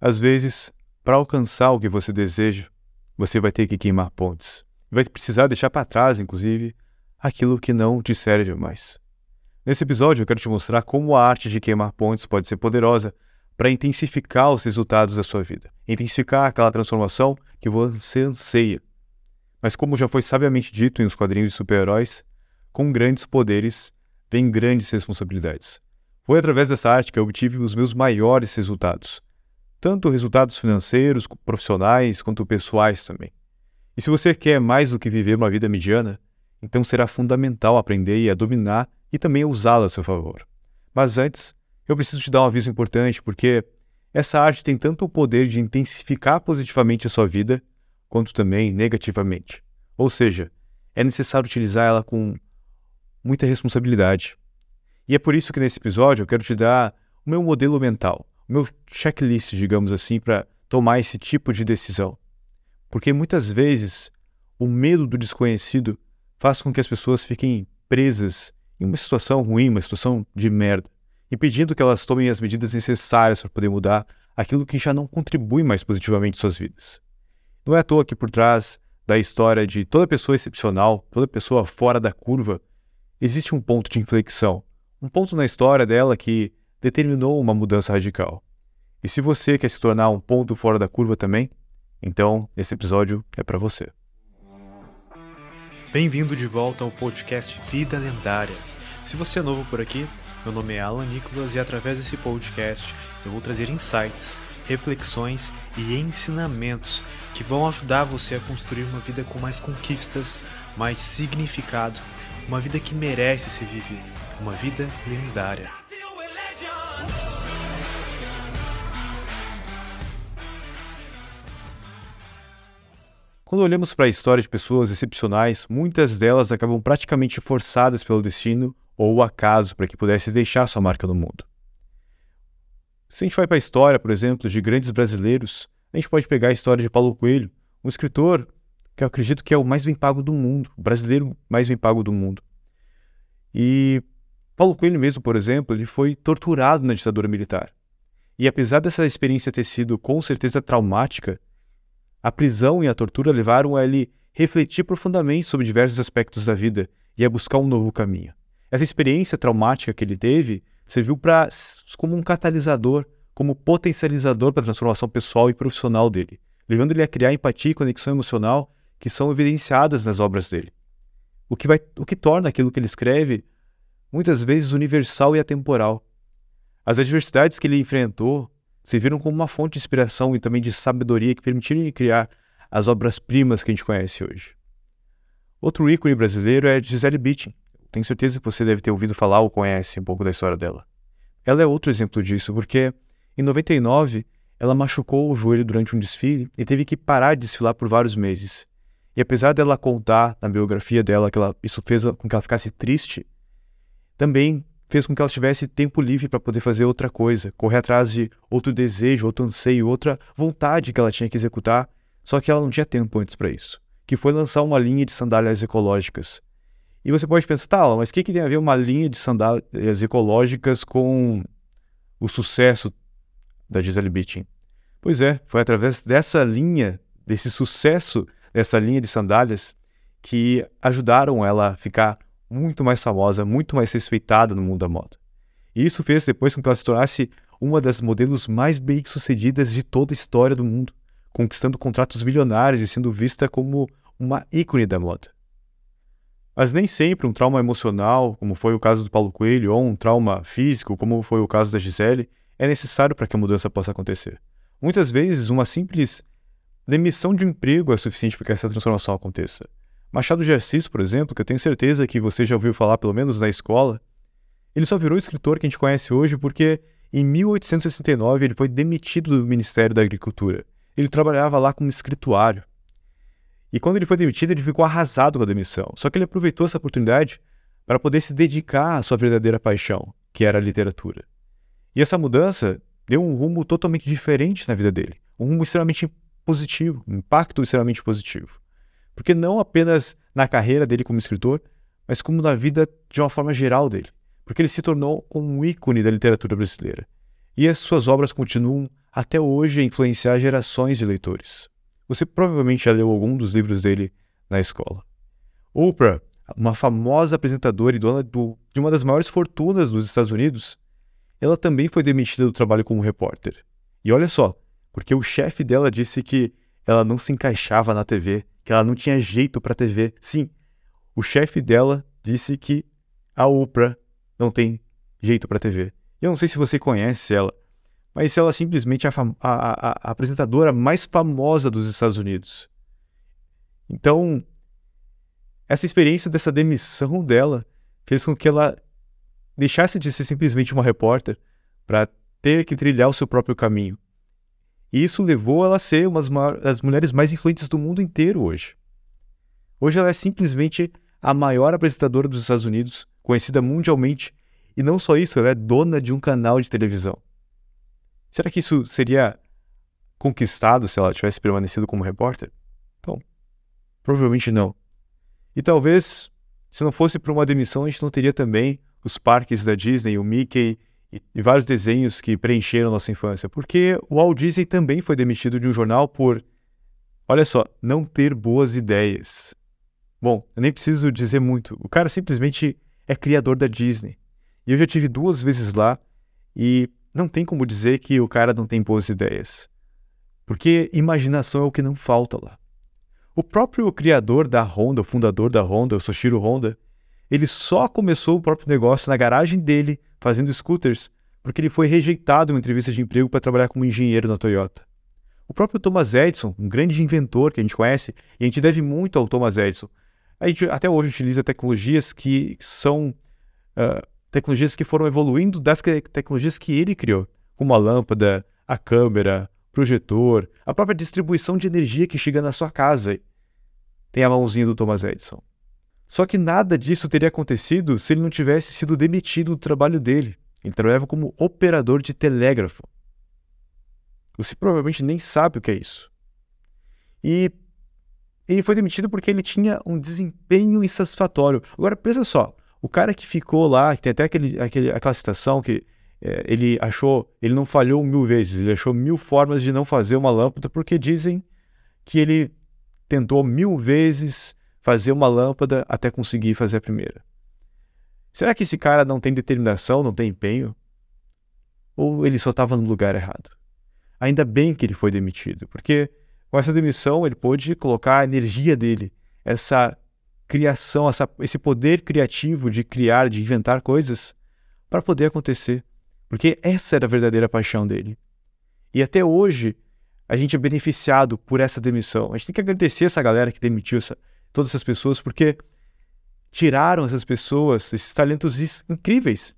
Às vezes, para alcançar o que você deseja, você vai ter que queimar pontes. Vai precisar deixar para trás, inclusive, aquilo que não te serve mais. Nesse episódio, eu quero te mostrar como a arte de queimar pontes pode ser poderosa para intensificar os resultados da sua vida, intensificar aquela transformação que você anseia. Mas, como já foi sabiamente dito nos quadrinhos de super-heróis, com grandes poderes vem grandes responsabilidades. Foi através dessa arte que eu obtive os meus maiores resultados, tanto resultados financeiros, profissionais, quanto pessoais também. E se você quer mais do que viver uma vida mediana, então será fundamental aprender a dominar e também a usá-la a seu favor. Mas antes, eu preciso te dar um aviso importante, porque essa arte tem tanto o poder de intensificar positivamente a sua vida, quanto também negativamente. Ou seja, é necessário utilizar ela com muita responsabilidade. E é por isso que nesse episódio eu quero te dar o meu modelo mental, meu checklist, digamos assim, para tomar esse tipo de decisão. Porque muitas vezes o medo do desconhecido faz com que as pessoas fiquem presas em uma situação ruim, uma situação de merda, e pedindo que elas tomem as medidas necessárias para poder mudar aquilo que já não contribui mais positivamente em suas vidas. Não é à toa que por trás da história de toda pessoa excepcional, toda pessoa fora da curva, existe um ponto de inflexão, um ponto na história dela que determinou uma mudança radical. E se você quer se tornar um ponto fora da curva também, então esse episódio é para você. Bem-vindo de volta ao podcast Vida Lendária. Se você é novo por aqui, meu nome é Alan Nicolas e através desse podcast eu vou trazer insights, reflexões e ensinamentos que vão ajudar você a construir uma vida com mais conquistas, mais significado, uma vida que merece ser vivida, uma vida lendária. Quando olhamos para a história de pessoas excepcionais, muitas delas acabam praticamente forçadas pelo destino ou acaso para que pudesse deixar sua marca no mundo. Se a gente vai para a história, por exemplo, de grandes brasileiros, a gente pode pegar a história de Paulo Coelho, um escritor que eu acredito que é o mais bem pago do mundo, o brasileiro mais bem pago do mundo. E Paulo Coelho mesmo, por exemplo, ele foi torturado na ditadura militar. E apesar dessa experiência ter sido com certeza traumática, a prisão e a tortura levaram a ele refletir profundamente sobre diversos aspectos da vida e a buscar um novo caminho. Essa experiência traumática que ele teve serviu para como um catalisador, como potencializador para a transformação pessoal e profissional dele, levando ele a criar empatia e conexão emocional que são evidenciadas nas obras dele. O que, vai, o que torna aquilo que ele escreve muitas vezes universal e atemporal. As adversidades que ele enfrentou serviram como uma fonte de inspiração e também de sabedoria que permitiram criar as obras-primas que a gente conhece hoje. Outro ícone brasileiro é Gisele Bündchen. Tenho certeza que você deve ter ouvido falar ou conhece um pouco da história dela. Ela é outro exemplo disso, porque em 99 ela machucou o joelho durante um desfile e teve que parar de desfilar por vários meses. E apesar dela contar na biografia dela que ela, isso fez com que ela ficasse triste, também fez com que ela tivesse tempo livre para poder fazer outra coisa, correr atrás de outro desejo, outro anseio, outra vontade que ela tinha que executar, só que ela não tinha tempo antes para isso, que foi lançar uma linha de sandálias ecológicas. E você pode pensar, tá, mas o que, que tem a ver uma linha de sandálias ecológicas com o sucesso da Gisele Bündchen? Pois é, foi através dessa linha, desse sucesso dessa linha de sandálias, que ajudaram ela a ficar muito mais famosa, muito mais respeitada no mundo da moda. E isso fez depois com que ela se tornasse uma das modelos mais bem-sucedidas de toda a história do mundo, conquistando contratos milionários e sendo vista como uma ícone da moda. Mas nem sempre um trauma emocional, como foi o caso do Paulo Coelho, ou um trauma físico, como foi o caso da Gisele, é necessário para que a mudança possa acontecer. Muitas vezes, uma simples demissão de um emprego é suficiente para que essa transformação aconteça. Machado de Assis, por exemplo, que eu tenho certeza que você já ouviu falar pelo menos na escola, ele só virou escritor que a gente conhece hoje porque em 1869 ele foi demitido do Ministério da Agricultura. Ele trabalhava lá como escrituário. E quando ele foi demitido, ele ficou arrasado com a demissão. Só que ele aproveitou essa oportunidade para poder se dedicar à sua verdadeira paixão, que era a literatura. E essa mudança deu um rumo totalmente diferente na vida dele, um rumo extremamente positivo, um impacto extremamente positivo. Porque não apenas na carreira dele como escritor, mas como na vida de uma forma geral dele. Porque ele se tornou um ícone da literatura brasileira. e as suas obras continuam até hoje a influenciar gerações de leitores. Você provavelmente já leu algum dos livros dele na escola. Oprah, uma famosa apresentadora e dona do, de uma das maiores fortunas dos Estados Unidos, ela também foi demitida do trabalho como repórter. E olha só, porque o chefe dela disse que ela não se encaixava na TV, que ela não tinha jeito para TV. Sim, o chefe dela disse que a Oprah não tem jeito para TV. Eu não sei se você conhece ela, mas ela simplesmente é a, a, a, apresentadora mais famosa dos Estados Unidos. Então, essa experiência dessa demissão dela fez com que ela deixasse de ser simplesmente uma repórter para ter que trilhar o seu próprio caminho. E isso levou ela a ser uma das mulheres mais influentes do mundo inteiro hoje. Hoje ela é simplesmente a maior apresentadora dos Estados Unidos, conhecida mundialmente, e não só isso, ela é dona de um canal de televisão. Será que isso seria conquistado se ela tivesse permanecido como repórter? Bom, provavelmente não. E talvez, se não fosse por uma demissão, a gente não teria também os parques da Disney, o Mickey e, vários desenhos que preencheram nossa infância. Porque o Walt Disney também foi demitido de um jornal por, olha só, não ter boas ideias. Bom, eu nem preciso dizer muito. O cara simplesmente é criador da Disney. E eu já tive duas vezes lá e não tem como dizer que o cara não tem boas ideias. Porque imaginação é o que não falta lá. O próprio criador da Honda, o fundador da Honda, o Soshiro Honda, ele só começou o próprio negócio na garagem dele, fazendo scooters, porque ele foi rejeitado em uma entrevista de emprego para trabalhar como engenheiro na Toyota. O próprio Thomas Edison, um grande inventor que a gente conhece, e a gente deve muito ao Thomas Edison. A gente até hoje utiliza tecnologias que são uh, tecnologias que foram evoluindo das tecnologias que ele criou, como a lâmpada, a câmera, projetor, a própria distribuição de energia que chega na sua casa. Tem a mãozinha do Thomas Edison. Só que nada disso teria acontecido se ele não tivesse sido demitido do trabalho dele. Ele trabalhava como operador de telégrafo. Você provavelmente nem sabe o que é isso. E ele foi demitido porque ele tinha um desempenho insatisfatório. Agora, pensa só: o cara que ficou lá, que tem até aquele, aquele, aquela citação que é, ele achou, ele não falhou mil vezes, ele achou mil formas de não fazer uma lâmpada, porque dizem que ele tentou mil vezes fazer uma lâmpada até conseguir fazer a primeira. Será que esse cara não tem determinação, não tem empenho? Ou ele só estava no lugar errado? Ainda bem que ele foi demitido, porque com essa demissão ele pôde colocar a energia dele, essa criação, essa, esse poder criativo de criar, de inventar coisas para poder acontecer. Porque essa era a verdadeira paixão dele. E até hoje a gente é beneficiado por essa demissão. A gente tem que agradecer essa galera que demitiu essa, todas essas pessoas, porque tiraram essas pessoas, esses talentos incríveis,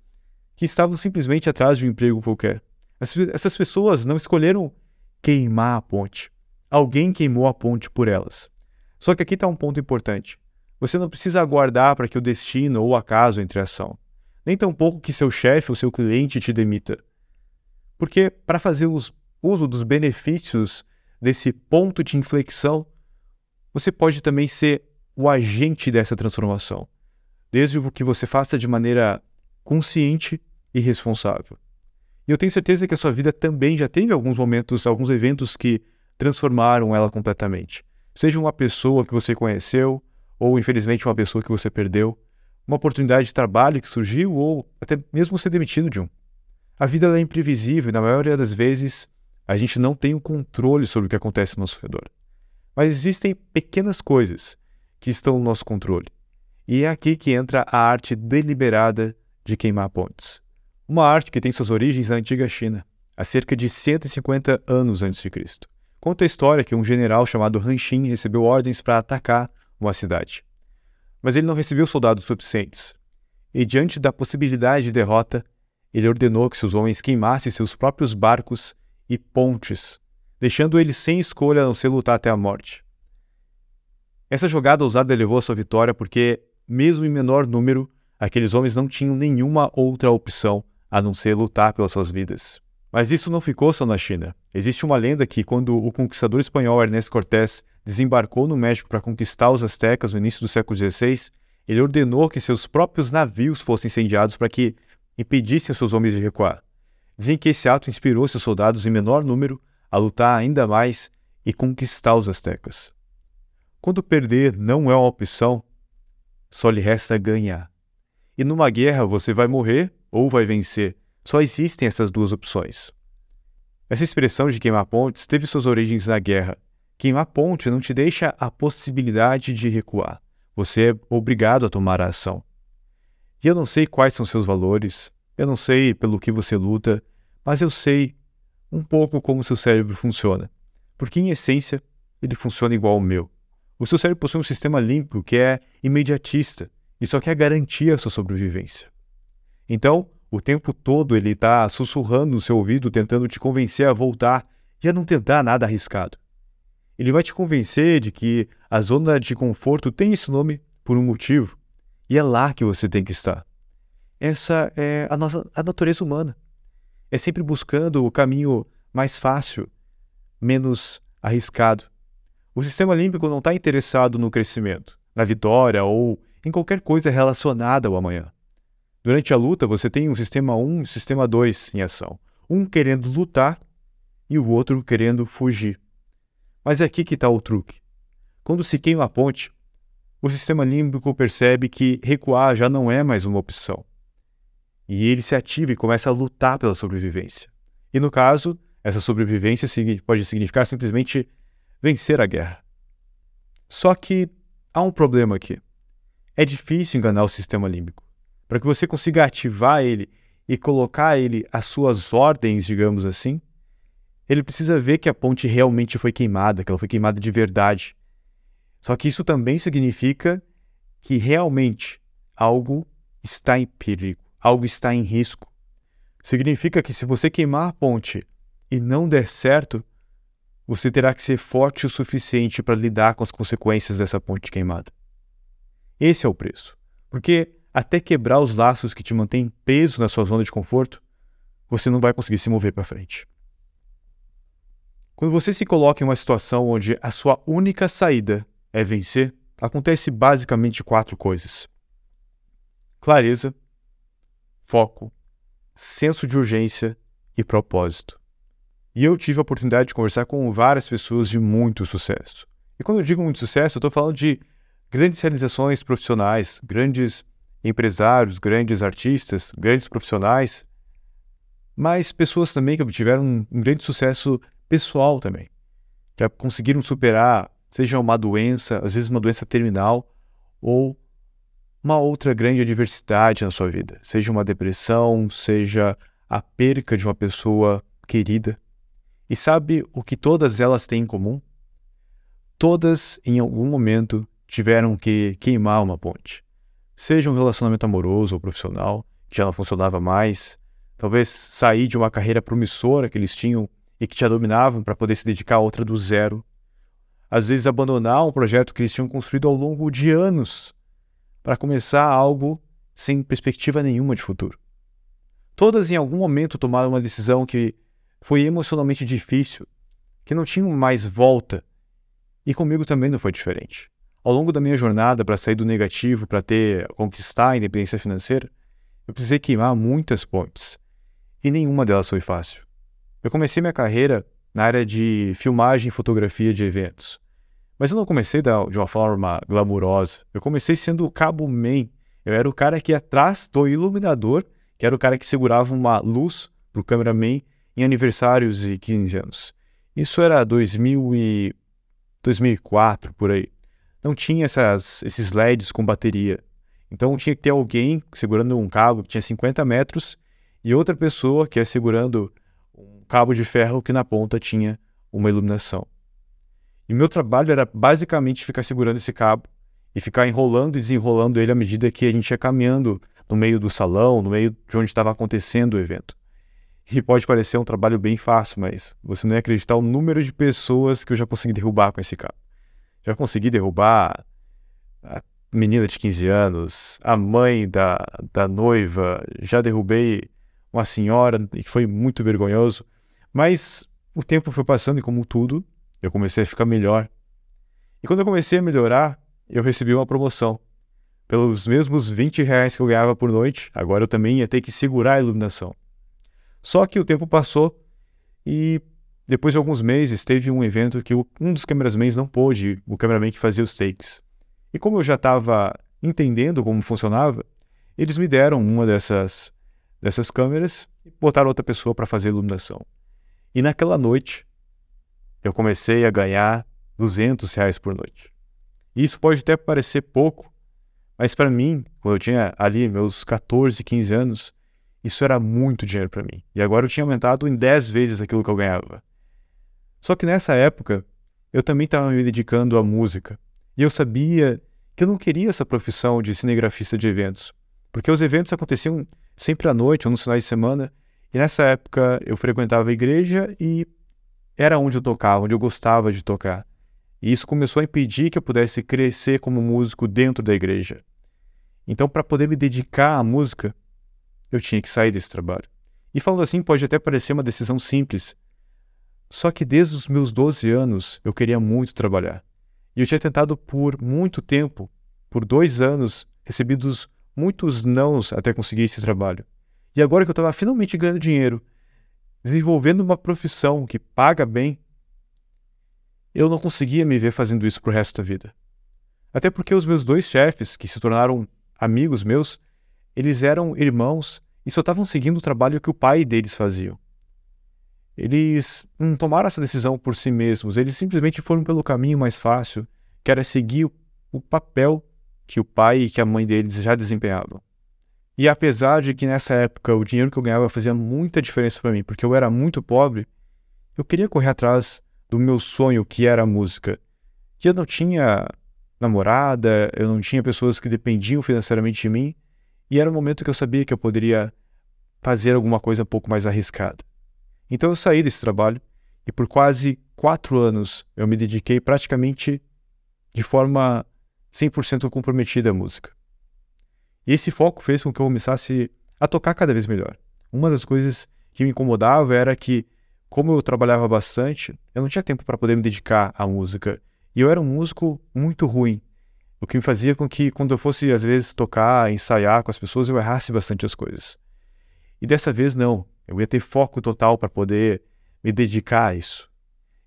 que estavam simplesmente atrás de um emprego qualquer. Essas pessoas não escolheram queimar a ponte. Alguém queimou a ponte por elas. Só que aqui está um ponto importante. Você não precisa aguardar para que o destino ou o acaso entre ação, nem tampouco que seu chefe ou seu cliente te demita. Porque para fazer uso dos benefícios desse ponto de inflexão, você pode também ser o agente dessa transformação, desde que você faça de maneira consciente e responsável. E eu tenho certeza que a sua vida também já teve alguns momentos, alguns eventos que transformaram ela completamente. Seja uma pessoa que você conheceu, ou infelizmente uma pessoa que você perdeu, uma oportunidade de trabalho que surgiu ou até mesmo ser demitido de um. A vida é imprevisível e na maioria das vezes a gente não tem o controle sobre o que acontece ao nosso redor. Mas existem pequenas coisas que estão no nosso controle. E é aqui que entra a arte deliberada de queimar pontes. Uma arte que tem suas origens na antiga China, há cerca de 150 anos antes de Cristo. Conta a história que um general chamado Han Xin recebeu ordens para atacar uma cidade. Mas ele não recebeu soldados suficientes. E diante da possibilidade de derrota, ele ordenou que seus homens queimassem seus próprios barcos e pontes, deixando eles sem escolha a não ser lutar até a morte. Essa jogada ousada levou a sua vitória porque, mesmo em menor número, aqueles homens não tinham nenhuma outra opção a não ser lutar pelas suas vidas. Mas isso não ficou só na China. Existe uma lenda que, quando o conquistador espanhol Ernesto Cortés desembarcou no México para conquistar os astecas no início do século XVI, ele ordenou que seus próprios navios fossem incendiados para que impedissem seus homens de recuar. Dizem que esse ato inspirou seus soldados em menor número a lutar ainda mais e conquistar os astecas. Quando perder não é uma opção, só lhe resta ganhar. E numa guerra você vai morrer ou vai vencer. Só existem essas duas opções. Essa expressão de queimar pontes teve suas origens na guerra. Queimar ponte não te deixa a possibilidade de recuar. Você é obrigado a tomar a ação. E eu não sei quais são seus valores, eu não sei pelo que você luta, mas eu sei um pouco como seu cérebro funciona. Porque, em essência, ele funciona igual ao meu. O seu cérebro possui um sistema límpico que é imediatista e só quer garantir a sua sobrevivência. Então, o tempo todo ele está sussurrando no seu ouvido, tentando te convencer a voltar e a não tentar nada arriscado. Ele vai te convencer de que a zona de conforto tem esse nome por um motivo e é lá que você tem que estar. Essa é a nossa a natureza humana. É sempre buscando o caminho mais fácil, menos arriscado. O sistema límbico não está interessado no crescimento, na vitória ou em qualquer coisa relacionada ao amanhã. Durante a luta, você tem um sistema 1 e sistema 2 em ação. Um querendo lutar e o outro querendo fugir. Mas é aqui que está o truque. Quando se queima a ponte, o sistema límbico percebe que recuar já não é mais uma opção. E ele se ativa e começa a lutar pela sobrevivência. E no caso, essa sobrevivência pode significar simplesmente vencer a guerra. Só que há um problema aqui. É difícil enganar o sistema límbico. Para que você consiga ativar ele e colocar ele às suas ordens, digamos assim, ele precisa ver que a ponte realmente foi queimada, que ela foi queimada de verdade. Só que isso também significa que realmente algo está em perigo, algo está em risco. Significa que se você queimar a ponte e não der certo, você terá que ser forte o suficiente para lidar com as consequências dessa ponte queimada. Esse é o preço. Porque até quebrar os laços que te mantêm preso na sua zona de conforto, você não vai conseguir se mover para frente. Quando você se coloca em uma situação onde a sua única saída é vencer, acontece basicamente quatro coisas: clareza, foco, senso de urgência e propósito. E eu tive a oportunidade de conversar com várias pessoas de muito sucesso. E quando eu digo muito sucesso, eu estou falando de grandes realizações profissionais, grandes empresários, grandes artistas, grandes profissionais, mas pessoas também que obtiveram um, um grande sucesso pessoal também, que conseguiram superar, seja uma doença, às vezes uma doença terminal, ou uma outra grande adversidade na sua vida, seja uma depressão, seja a perca de uma pessoa querida. E sabe o que todas elas têm em comum? Todas, em algum momento, tiveram que queimar uma ponte seja um relacionamento amoroso ou profissional, que já não funcionava mais, talvez sair de uma carreira promissora que eles tinham e que já dominavam para poder se dedicar a outra do zero. Às vezes abandonar um projeto que eles tinham construído ao longo de anos para começar algo sem perspectiva nenhuma de futuro. Todas em algum momento tomaram uma decisão que foi emocionalmente difícil, que não tinha mais volta, e comigo também não foi diferente. Ao longo da minha jornada para sair do negativo, para ter conquistar a independência financeira, eu precisei queimar muitas pontes. E nenhuma delas foi fácil. Eu comecei minha carreira na área de filmagem e fotografia de eventos. Mas eu não comecei de uma forma glamurosa. Eu comecei sendo o cabo man. Eu era o cara que ia atrás do iluminador, que era o cara que segurava uma luz para o cameraman em aniversários e 15 anos. Isso era 2000 e 2004, por aí não tinha essas, esses LEDs com bateria. Então tinha que ter alguém segurando um cabo que tinha 50 metros e outra pessoa que é segurando um cabo de ferro que na ponta tinha uma iluminação. E meu trabalho era basicamente ficar segurando esse cabo e ficar enrolando e desenrolando ele à medida que a gente ia caminhando no meio do salão, no meio de onde estava acontecendo o evento. E pode parecer um trabalho bem fácil, mas você não ia acreditar o número de pessoas que eu já consegui derrubar com esse cabo. Já consegui derrubar a menina de 15 anos, a mãe da, da noiva, já derrubei uma senhora, e foi muito vergonhoso. Mas o tempo foi passando e, como tudo, eu comecei a ficar melhor. E quando eu comecei a melhorar, eu recebi uma promoção. Pelos mesmos 20 reais que eu ganhava por noite, agora eu também ia ter que segurar a iluminação. Só que o tempo passou e depois de alguns meses teve um evento que um dos cameramans não pôde, o cameraman que fazia os takes. E como eu já estava entendendo como funcionava, eles me deram uma dessas, dessas câmeras e botaram outra pessoa para fazer iluminação. E naquela noite, eu comecei a ganhar 200 reais por noite. E isso pode até parecer pouco, mas para mim, quando eu tinha ali meus 14, 15 anos, isso era muito dinheiro para mim. E agora eu tinha aumentado em 10 vezes aquilo que eu ganhava. Só que nessa época, eu também estava me dedicando à música. E eu sabia que eu não queria essa profissão de cinegrafista de eventos, porque os eventos aconteciam sempre à noite ou nos finais de semana, e nessa época eu frequentava a igreja e era onde eu tocava, onde eu gostava de tocar. E isso começou a impedir que eu pudesse crescer como músico dentro da igreja. Então, para poder me dedicar à música, eu tinha que sair desse trabalho. E falando assim, pode até parecer uma decisão simples. Só que desde os meus 12 anos eu queria muito trabalhar. E eu tinha tentado por muito tempo, por dois anos, recebidos muitos nãos até conseguir esse trabalho. E agora que eu estava finalmente ganhando dinheiro, desenvolvendo uma profissão que paga bem, eu não conseguia me ver fazendo isso pro resto da vida. Até porque os meus dois chefes, que se tornaram amigos meus, eles eram irmãos e só estavam seguindo o trabalho que o pai deles fazia. Eles não tomaram essa decisão por si mesmos, eles simplesmente foram pelo caminho mais fácil, que era seguir o papel que o pai e que a mãe deles já desempenhavam. E apesar de que nessa época o dinheiro que eu ganhava fazia muita diferença para mim, porque eu era muito pobre, eu queria correr atrás do meu sonho, que era a música. Que eu não tinha namorada, eu não tinha pessoas que dependiam financeiramente de mim, e era um momento que eu sabia que eu poderia fazer alguma coisa um pouco mais arriscada. Então eu saí desse trabalho e por quase quatro anos eu me dediquei praticamente de forma 100% comprometida à música. E esse foco fez com que eu começasse a tocar cada vez melhor. Uma das coisas que me incomodava era que, como eu trabalhava bastante, eu não tinha tempo para poder me dedicar à música. E eu era um músico muito ruim, o que me fazia com que, quando eu fosse às vezes tocar, ensaiar com as pessoas, eu errasse bastante as coisas. E dessa vez não. Eu ia ter foco total para poder me dedicar a isso.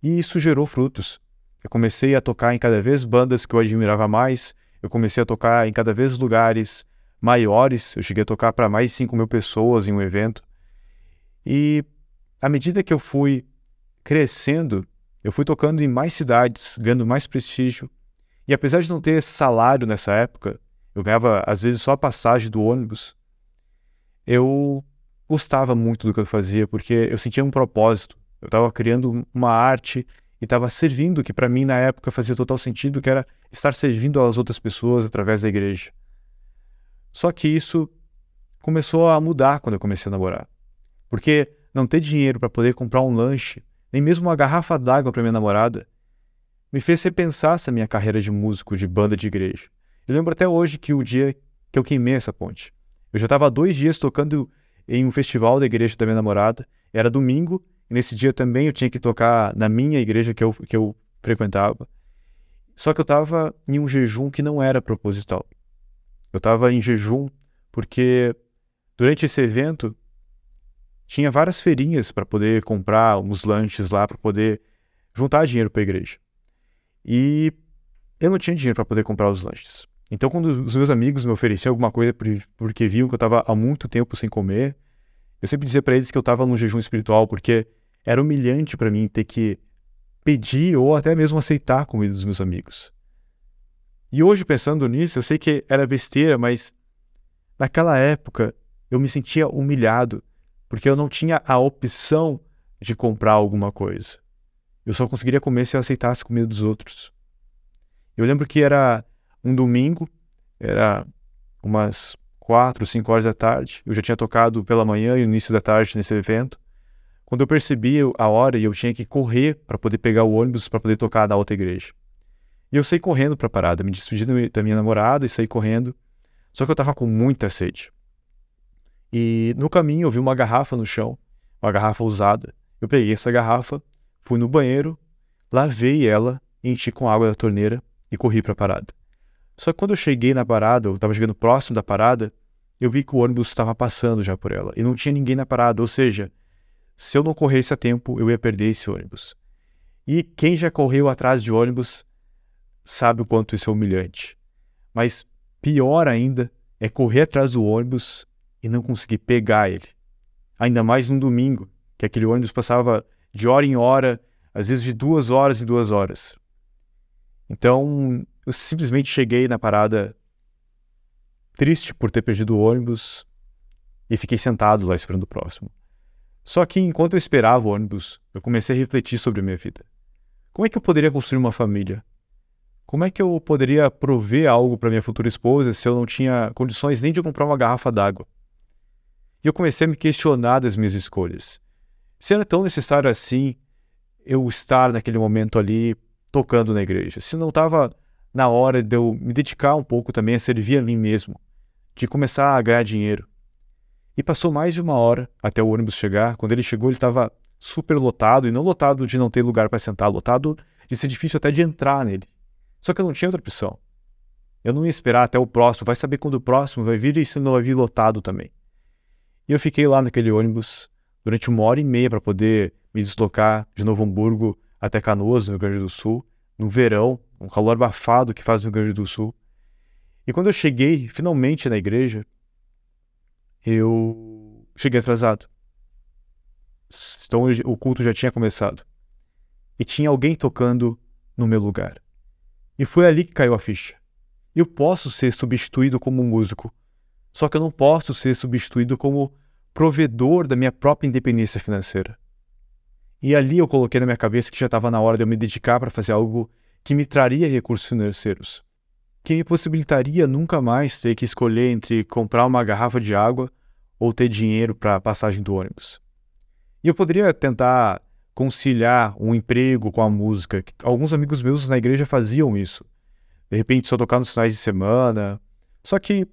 E isso gerou frutos. Eu comecei a tocar em cada vez bandas que eu admirava mais, eu comecei a tocar em cada vez lugares maiores, eu cheguei a tocar para mais de 5 mil pessoas em um evento. E à medida que eu fui crescendo, eu fui tocando em mais cidades, ganhando mais prestígio. E apesar de não ter salário nessa época, eu ganhava às vezes só a passagem do ônibus, eu gostava muito do que eu fazia, porque eu sentia um propósito. Eu estava criando uma arte e estava servindo, que para mim na época fazia total sentido, que era estar servindo às outras pessoas através da igreja. Só que isso começou a mudar quando eu comecei a namorar. Porque não ter dinheiro para poder comprar um lanche, nem mesmo uma garrafa d'água para minha namorada, me fez repensar essa minha carreira de músico de banda de igreja. Eu lembro até hoje que o dia que eu queimei essa ponte. Eu já estava dois dias tocando em um festival da igreja da minha namorada. Era domingo, e nesse dia também eu tinha que tocar na minha igreja que eu, que eu frequentava. Só que eu estava em um jejum que não era proposital. Eu estava em jejum porque durante esse evento tinha várias feirinhas para poder comprar uns lanches lá, para poder juntar dinheiro para a igreja. E eu não tinha dinheiro para poder comprar os lanches. Então, quando os meus amigos me ofereciam alguma coisa porque viam que eu estava há muito tempo sem comer, eu sempre dizia para eles que eu estava num jejum espiritual, porque era humilhante para mim ter que pedir ou até mesmo aceitar a comida dos meus amigos. E hoje, pensando nisso, eu sei que era besteira, mas naquela época eu me sentia humilhado, porque eu não tinha a opção de comprar alguma coisa. Eu só conseguiria comer se eu aceitasse comida dos outros. Eu lembro que era um domingo, era umas quatro, cinco horas da tarde. Eu já tinha tocado pela manhã e no início da tarde nesse evento. Quando eu percebi a hora e eu tinha que correr para poder pegar o ônibus para poder tocar na outra igreja. E eu saí correndo para a parada, me despedi da minha namorada e saí correndo. Só que eu estava com muita sede. E no caminho eu vi uma garrafa no chão, uma garrafa usada. Eu peguei essa garrafa, fui no banheiro, lavei ela, enchi com água da torneira e corri para a parada. Só que quando eu cheguei na parada, eu estava chegando próximo da parada, eu vi que o ônibus estava passando já por ela e não tinha ninguém na parada, ou seja, se eu não corresse a tempo, eu ia perder esse ônibus. E quem já correu atrás de ônibus sabe o quanto isso é humilhante. Mas pior ainda é correr atrás do ônibus e não conseguir pegar ele. Ainda mais num domingo, que aquele ônibus passava de hora em hora, às vezes de duas horas em duas horas. Então, eu simplesmente cheguei na parada triste por ter perdido o ônibus e fiquei sentado lá esperando o próximo. Só que enquanto eu esperava o ônibus, eu comecei a refletir sobre a minha vida. Como é que eu poderia construir uma família? Como é que eu poderia prover algo para minha futura esposa se eu não tinha condições nem de comprar uma garrafa d'água? E eu comecei a me questionar das minhas escolhas. Se era tão necessário assim eu estar naquele momento ali tocando na igreja, se não estava na hora de eu me dedicar um pouco também a servir a mim mesmo, de começar a ganhar dinheiro. E passou mais de uma hora até o ônibus chegar. Quando ele chegou, ele estava super lotado, e não lotado de não ter lugar para sentar, lotado de ser difícil até de entrar nele. Só que eu não tinha outra opção. Eu não ia esperar até o próximo, vai saber quando o próximo vai vir e se não vai vir lotado também. E eu fiquei lá naquele ônibus durante uma hora e meia para poder me deslocar de Novo Hamburgo até Canoas, no Rio Grande do Sul, no verão, um calor abafado que faz no Rio Grande do Sul. E quando eu cheguei finalmente na igreja, eu cheguei atrasado. Então o culto já tinha começado. E tinha alguém tocando no meu lugar. E foi ali que caiu a ficha. Eu posso ser substituído como músico, só que eu não posso ser substituído como provedor da minha própria independência financeira. E ali eu coloquei na minha cabeça que já estava na hora de eu me dedicar para fazer algo que me traria recursos financeiros, que me possibilitaria nunca mais ter que escolher entre comprar uma garrafa de água ou ter dinheiro para a passagem do ônibus. E eu poderia tentar conciliar um emprego com a música. Alguns amigos meus na igreja faziam isso. De repente, só tocar nos finais de semana. Só que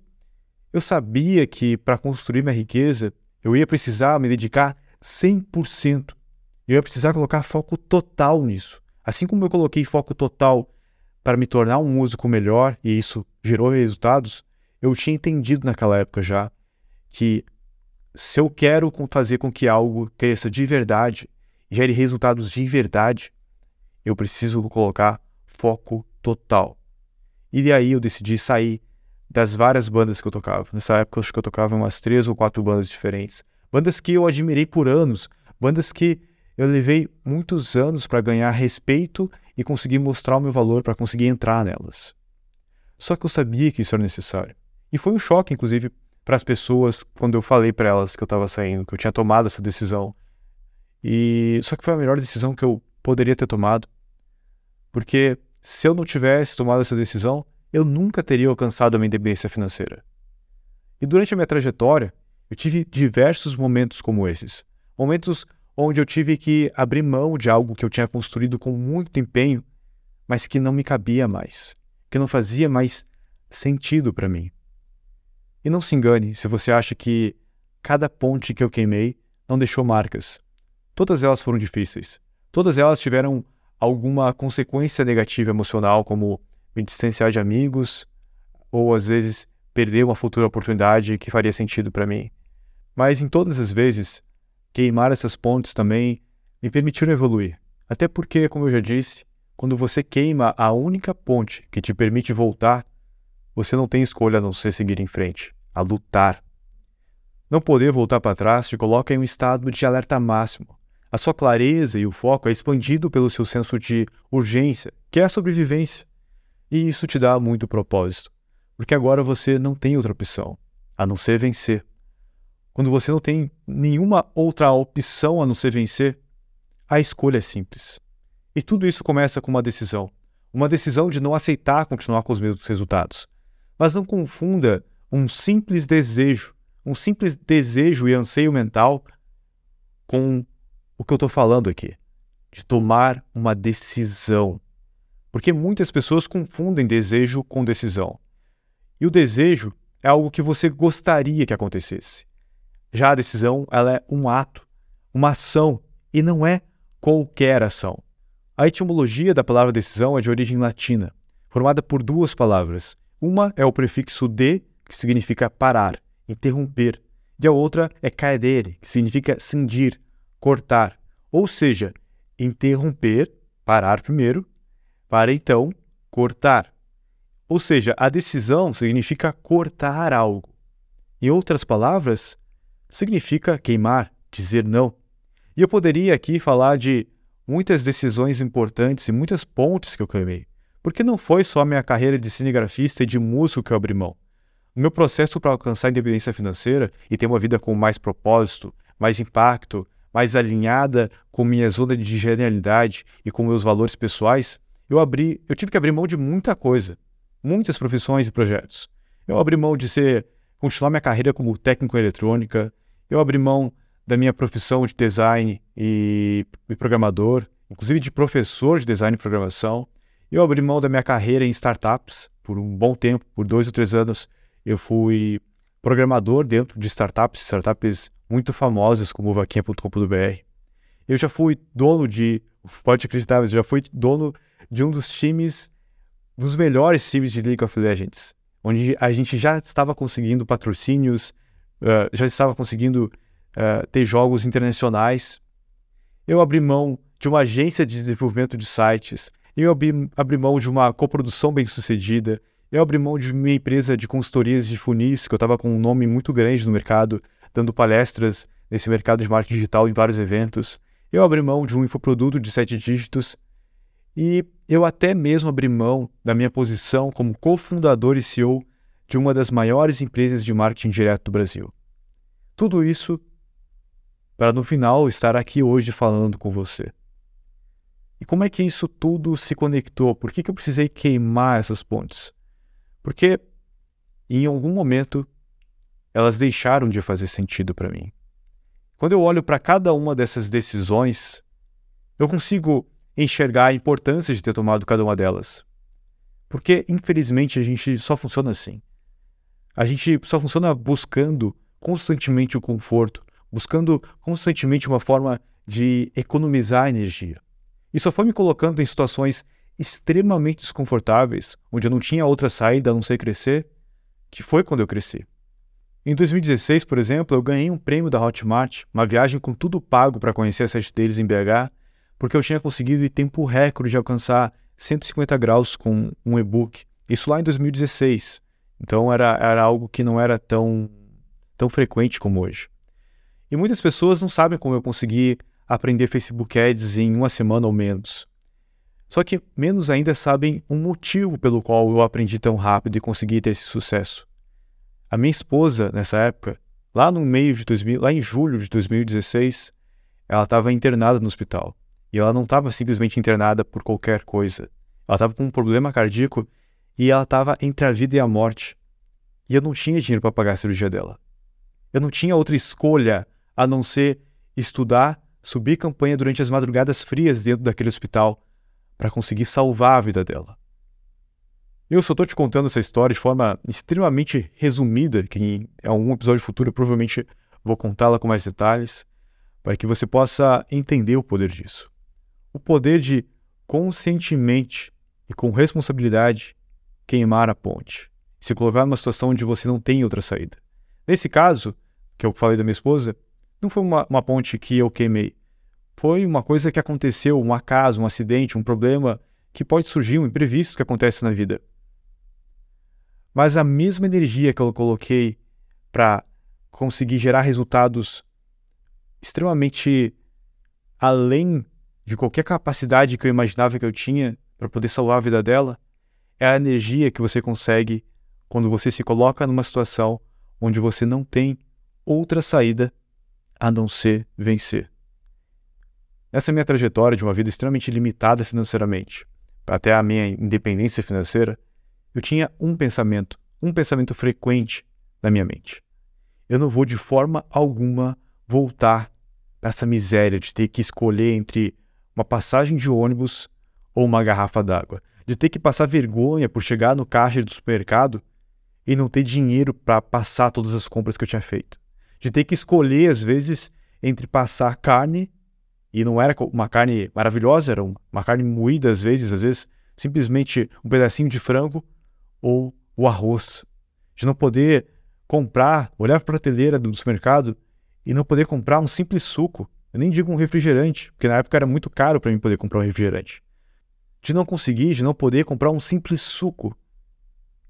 eu sabia que para construir minha riqueza, eu ia precisar me dedicar 100%. Eu ia precisar colocar foco total nisso. Assim como eu coloquei foco total para me tornar um músico melhor e isso gerou resultados, eu tinha entendido naquela época já que se eu quero fazer com que algo cresça de verdade, gere resultados de verdade, eu preciso colocar foco total. E aí eu decidi sair das várias bandas que eu tocava. Nessa época eu acho que eu tocava umas três ou quatro bandas diferentes. Bandas que eu admirei por anos, bandas que eu levei muitos anos para ganhar respeito e conseguir mostrar o meu valor para conseguir entrar nelas. Só que eu sabia que isso era necessário. E foi um choque, inclusive, para as pessoas quando eu falei para elas que eu estava saindo, que eu tinha tomado essa decisão. E só que foi a melhor decisão que eu poderia ter tomado, porque se eu não tivesse tomado essa decisão, eu nunca teria alcançado a minha independência financeira. E durante a minha trajetória, eu tive diversos momentos como esses, momentos onde eu tive que abrir mão de algo que eu tinha construído com muito empenho, mas que não me cabia mais, que não fazia mais sentido para mim. E não se engane se você acha que cada ponte que eu queimei não deixou marcas. Todas elas foram difíceis. Todas elas tiveram alguma consequência negativa emocional, como me distanciar de amigos, ou às vezes perder uma futura oportunidade que faria sentido para mim. Mas em todas as vezes, queimar essas pontes também me permitiram evoluir. Até porque, como eu já disse, quando você queima a única ponte que te permite voltar, você não tem escolha a não ser seguir em frente a lutar. Não poder voltar para trás te coloca em um estado de alerta máximo. A sua clareza e o foco é expandido pelo seu senso de urgência, que é a sobrevivência. E isso te dá muito propósito, porque agora você não tem outra opção, a não ser vencer. Quando você não tem nenhuma outra opção a não ser vencer, a escolha é simples. E tudo isso começa com uma decisão. Uma decisão de não aceitar continuar com os mesmos resultados. Mas não confunda um simples desejo, um simples desejo e anseio mental com o que eu estou falando aqui, de tomar uma decisão. Porque muitas pessoas confundem desejo com decisão. E o desejo é algo que você gostaria que acontecesse. Já a decisão, ela é um ato, uma ação, e não é qualquer ação. A etimologia da palavra decisão é de origem latina, formada por duas palavras. Uma é o prefixo de, que significa parar, interromper, e a outra é cadere, que significa cindir, cortar, ou seja, interromper, parar primeiro, para então cortar. Ou seja, a decisão significa cortar algo. Em outras palavras, significa queimar, dizer não. E eu poderia aqui falar de muitas decisões importantes e muitas pontes que eu queimei, porque não foi só minha carreira de cinegrafista e de músico que eu abri mão. O meu processo para alcançar a independência financeira e ter uma vida com mais propósito, mais impacto, mais alinhada com minha zona de genialidade e com meus valores pessoais, eu abri, eu tive que abrir mão de muita coisa, muitas profissões e projetos. Eu abri mão de ser continuar minha carreira como técnico em eletrônica, eu abri mão da minha profissão de design e, e programador, inclusive de professor de design e programação. Eu abri mão da minha carreira em startups por um bom tempo, por dois ou três anos. Eu fui programador dentro de startups, startups muito famosas como vaquinha.com.br. Eu já fui dono de, pode acreditar, mas já fui dono de um dos times, dos melhores times de League of Legends, onde a gente já estava conseguindo patrocínios, uh, já estava conseguindo uh, ter jogos internacionais. Eu abri mão de uma agência de desenvolvimento de sites, eu abri, abri mão de uma coprodução bem-sucedida, eu abri mão de minha empresa de consultorias de funis, que eu estava com um nome muito grande no mercado, dando palestras nesse mercado de marketing digital em vários eventos. Eu abri mão de um infoproduto de sete dígitos e eu até mesmo abri mão da minha posição como cofundador e CEO de uma das maiores empresas de marketing direto do Brasil. Tudo isso para no final estar aqui hoje falando com você. E como é que isso tudo se conectou? Por que, que eu precisei queimar essas pontes? Porque em algum momento elas deixaram de fazer sentido para mim. Quando eu olho para cada uma dessas decisões, eu consigo enxergar a importância de ter tomado cada uma delas. Porque, infelizmente, a gente só funciona assim. A gente só funciona buscando constantemente o conforto, buscando constantemente uma forma de economizar energia. E só foi me colocando em situações extremamente desconfortáveis, onde eu não tinha outra saída a não ser crescer, que foi quando eu cresci. Em 2016, por exemplo, eu ganhei um prêmio da Hotmart, uma viagem com tudo pago para conhecer a sede deles em BH, porque eu tinha conseguido em tempo recorde de alcançar 150 graus com um e-book. Isso lá em 2016. Então era, era algo que não era tão, tão frequente como hoje. E muitas pessoas não sabem como eu consegui aprender Facebook Ads em uma semana ou menos. Só que menos ainda sabem um motivo pelo qual eu aprendi tão rápido e consegui ter esse sucesso. A minha esposa, nessa época, lá no meio de 2000, lá em julho de 2016, ela estava internada no hospital. E ela não estava simplesmente internada por qualquer coisa. Ela estava com um problema cardíaco e ela estava entre a vida e a morte. E eu não tinha dinheiro para pagar a cirurgia dela. Eu não tinha outra escolha a não ser estudar, subir campanha durante as madrugadas frias dentro daquele hospital para conseguir salvar a vida dela. Eu só estou te contando essa história de forma extremamente resumida, que em algum episódio futuro eu provavelmente vou contá-la com mais detalhes, para que você possa entender o poder disso. O poder de conscientemente e com responsabilidade queimar a ponte, se colocar numa situação onde você não tem outra saída. Nesse caso, que eu falei da minha esposa, não foi uma, uma ponte que eu queimei. Foi uma coisa que aconteceu, um acaso, um acidente, um problema que pode surgir, um imprevisto que acontece na vida. Mas a mesma energia que eu coloquei para conseguir gerar resultados extremamente além de qualquer capacidade que eu imaginava que eu tinha para poder salvar a vida dela, é a energia que você consegue quando você se coloca numa situação onde você não tem outra saída a não ser vencer. Essa é minha trajetória de uma vida extremamente limitada financeiramente, até a minha independência financeira, eu tinha um pensamento, um pensamento frequente na minha mente. Eu não vou de forma alguma voltar para essa miséria de ter que escolher entre uma passagem de ônibus ou uma garrafa d'água, de ter que passar vergonha por chegar no caixa do supermercado e não ter dinheiro para passar todas as compras que eu tinha feito, de ter que escolher às vezes entre passar carne e não era uma carne maravilhosa, era uma carne moída às vezes, às vezes simplesmente um pedacinho de frango ou o arroz, de não poder comprar, olhar para a prateleira do supermercado e não poder comprar um simples suco, Eu nem digo um refrigerante, porque na época era muito caro para mim poder comprar um refrigerante. De não conseguir, de não poder comprar um simples suco.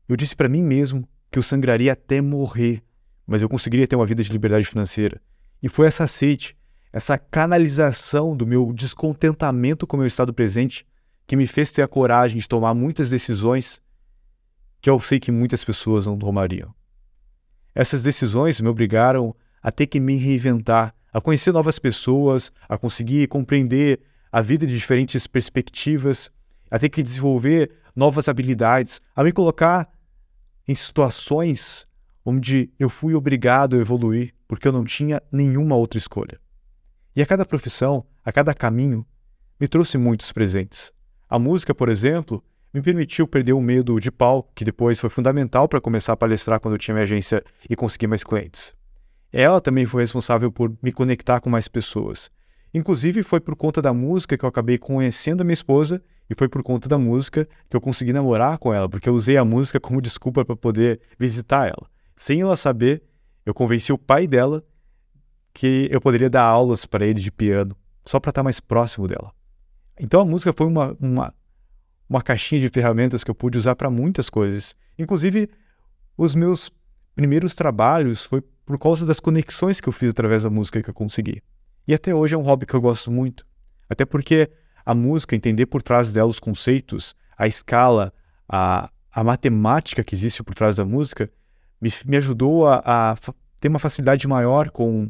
Eu disse para mim mesmo que eu sangraria até morrer, mas eu conseguiria ter uma vida de liberdade financeira. E foi essa sede, essa canalização do meu descontentamento com o meu estado presente que me fez ter a coragem de tomar muitas decisões que eu sei que muitas pessoas não tomariam. Essas decisões me obrigaram a ter que me reinventar, a conhecer novas pessoas, a conseguir compreender a vida de diferentes perspectivas, a ter que desenvolver novas habilidades, a me colocar em situações onde eu fui obrigado a evoluir porque eu não tinha nenhuma outra escolha. E a cada profissão, a cada caminho, me trouxe muitos presentes. A música, por exemplo, me permitiu perder o medo de palco, que depois foi fundamental para começar a palestrar quando eu tinha minha agência e conseguir mais clientes. Ela também foi responsável por me conectar com mais pessoas. Inclusive, foi por conta da música que eu acabei conhecendo a minha esposa e foi por conta da música que eu consegui namorar com ela, porque eu usei a música como desculpa para poder visitar ela. Sem ela saber, eu convenci o pai dela que eu poderia dar aulas para ele de piano, só para estar mais próximo dela. Então a música foi uma, uma, uma caixinha de ferramentas que eu pude usar para muitas coisas. Inclusive, os meus primeiros trabalhos foi por causa das conexões que eu fiz através da música que eu consegui. E até hoje é um hobby que eu gosto muito. Até porque a música, entender por trás dela os conceitos, a escala, a, a matemática que existe por trás da música, me, me ajudou a, a ter uma facilidade maior com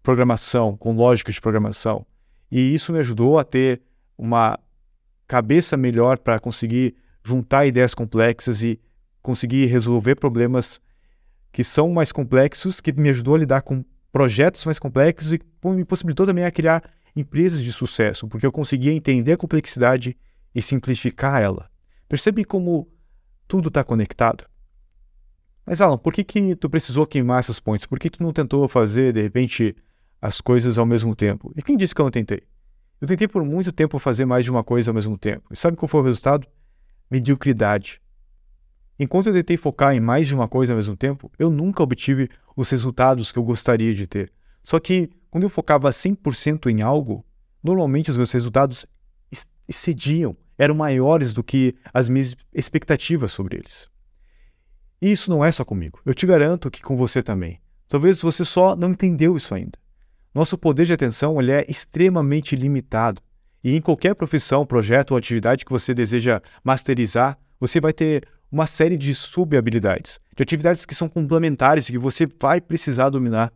programação, com lógica de programação. E isso me ajudou a ter uma cabeça melhor para conseguir juntar ideias complexas e conseguir resolver problemas que são mais complexos, que me ajudou a lidar com projetos mais complexos e me possibilitou também a criar empresas de sucesso, porque eu conseguia entender a complexidade e simplificar ela. Percebe como tudo está conectado? Mas Alan, por que que tu precisou queimar essas pontes? Por que tu não tentou fazer, de repente, as coisas ao mesmo tempo? E quem disse que eu não tentei? Eu tentei por muito tempo fazer mais de uma coisa ao mesmo tempo. E sabe qual foi o resultado? Mediocridade. Enquanto eu tentei focar em mais de uma coisa ao mesmo tempo, eu nunca obtive os resultados que eu gostaria de ter. Só que quando eu focava 100% em algo, normalmente os meus resultados excediam, eram maiores do que as minhas expectativas sobre eles. E isso não é só comigo. Eu te garanto que com você também. Talvez você só não entendeu isso ainda. Nosso poder de atenção ele é extremamente limitado. E em qualquer profissão, projeto ou atividade que você deseja masterizar, você vai ter uma série de sub-habilidades, de atividades que são complementares e que você vai precisar dominar.